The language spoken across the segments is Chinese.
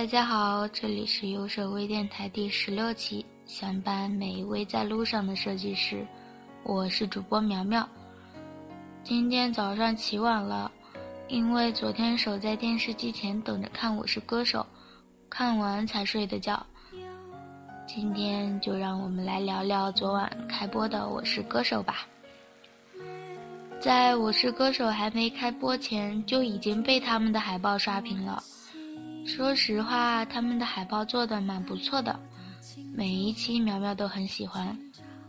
大家好，这里是优设微电台第十六期，相伴每一位在路上的设计师，我是主播苗苗。今天早上起晚了，因为昨天守在电视机前等着看《我是歌手》，看完才睡的觉。今天就让我们来聊聊昨晚开播的《我是歌手》吧。在我是歌手还没开播前，就已经被他们的海报刷屏了。说实话，他们的海报做的蛮不错的，每一期苗苗都很喜欢，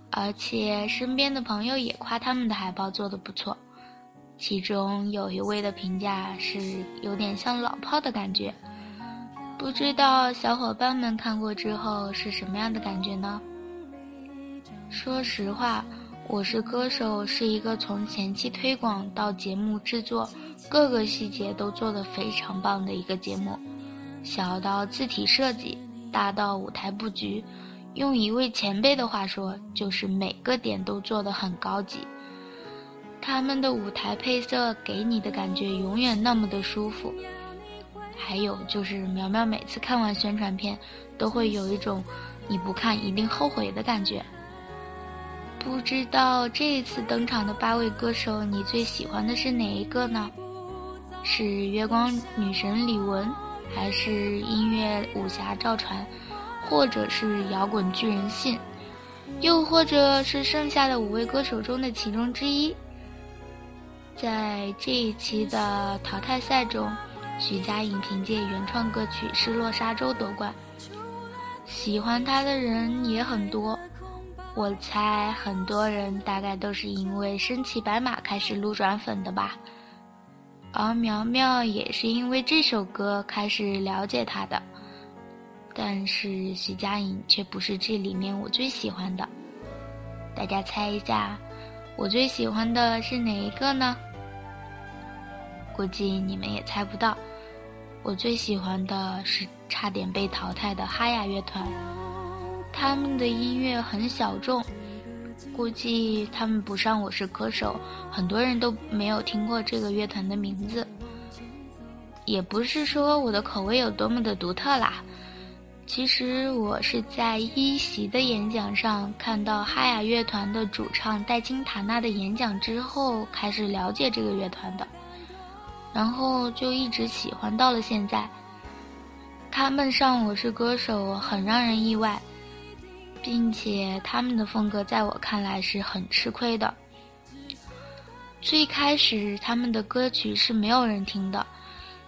而且身边的朋友也夸他们的海报做的不错。其中有一位的评价是有点像老炮的感觉，不知道小伙伴们看过之后是什么样的感觉呢？说实话。我是歌手是一个从前期推广到节目制作，各个细节都做得非常棒的一个节目，小到字体设计，大到舞台布局，用一位前辈的话说，就是每个点都做得很高级。他们的舞台配色给你的感觉永远那么的舒服，还有就是苗苗每次看完宣传片，都会有一种你不看一定后悔的感觉。不知道这一次登场的八位歌手，你最喜欢的是哪一个呢？是月光女神李玟，还是音乐武侠赵传，或者是摇滚巨人信，又或者是剩下的五位歌手中的其中之一？在这一期的淘汰赛中，徐佳莹凭借原创歌曲《失落沙洲》夺冠，喜欢她的人也很多。我猜很多人大概都是因为身骑白马开始撸转粉的吧，而苗苗也是因为这首歌开始了解他的，但是徐佳莹却不是这里面我最喜欢的。大家猜一下，我最喜欢的是哪一个呢？估计你们也猜不到，我最喜欢的是差点被淘汰的哈雅乐团。他们的音乐很小众，估计他们不上《我是歌手》，很多人都没有听过这个乐团的名字。也不是说我的口味有多么的独特啦，其实我是在一席的演讲上看到哈雅乐团的主唱戴金塔娜的演讲之后，开始了解这个乐团的，然后就一直喜欢到了现在。他们上《我是歌手》很让人意外。并且他们的风格在我看来是很吃亏的。最开始他们的歌曲是没有人听的，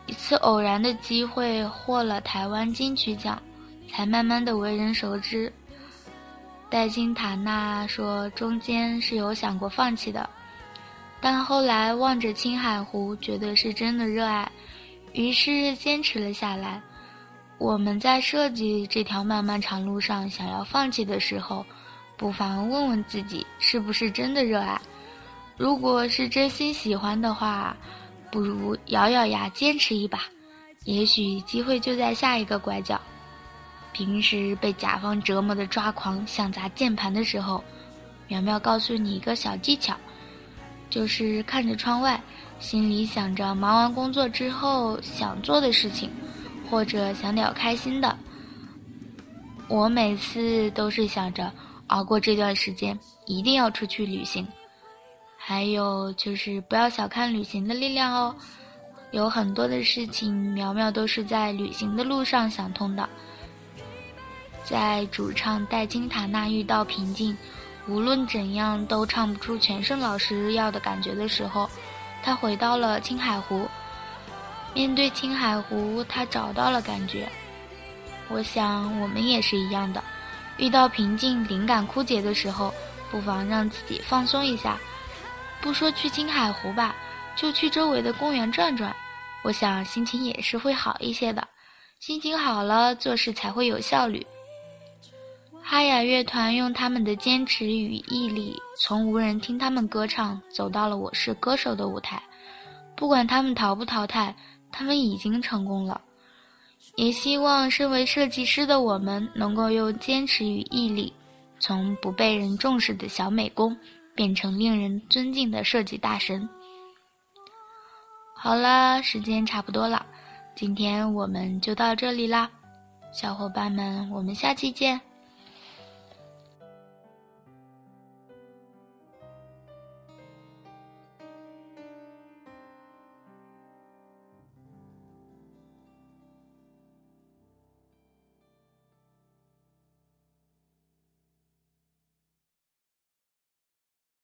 一次偶然的机会获了台湾金曲奖，才慢慢的为人熟知。戴金塔娜说中间是有想过放弃的，但后来望着青海湖，觉得是真的热爱，于是坚持了下来。我们在设计这条漫漫长路上，想要放弃的时候，不妨问问自己是不是真的热爱。如果是真心喜欢的话，不如咬咬牙坚持一把，也许机会就在下一个拐角。平时被甲方折磨的抓狂，想砸键盘的时候，苗苗告诉你一个小技巧，就是看着窗外，心里想着忙完工作之后想做的事情。或者想点开心的，我每次都是想着熬过这段时间，一定要出去旅行。还有就是不要小看旅行的力量哦，有很多的事情苗苗都是在旅行的路上想通的。在主唱戴金塔娜遇到瓶颈，无论怎样都唱不出全胜老师要的感觉的时候，他回到了青海湖。面对青海湖，他找到了感觉。我想我们也是一样的，遇到瓶颈、灵感枯竭的时候，不妨让自己放松一下。不说去青海湖吧，就去周围的公园转转，我想心情也是会好一些的。心情好了，做事才会有效率。哈雅乐团用他们的坚持与毅力，从无人听他们歌唱，走到了我是歌手的舞台。不管他们淘不淘汰。他们已经成功了，也希望身为设计师的我们能够用坚持与毅力，从不被人重视的小美工，变成令人尊敬的设计大神。好啦，时间差不多了，今天我们就到这里啦，小伙伴们，我们下期见。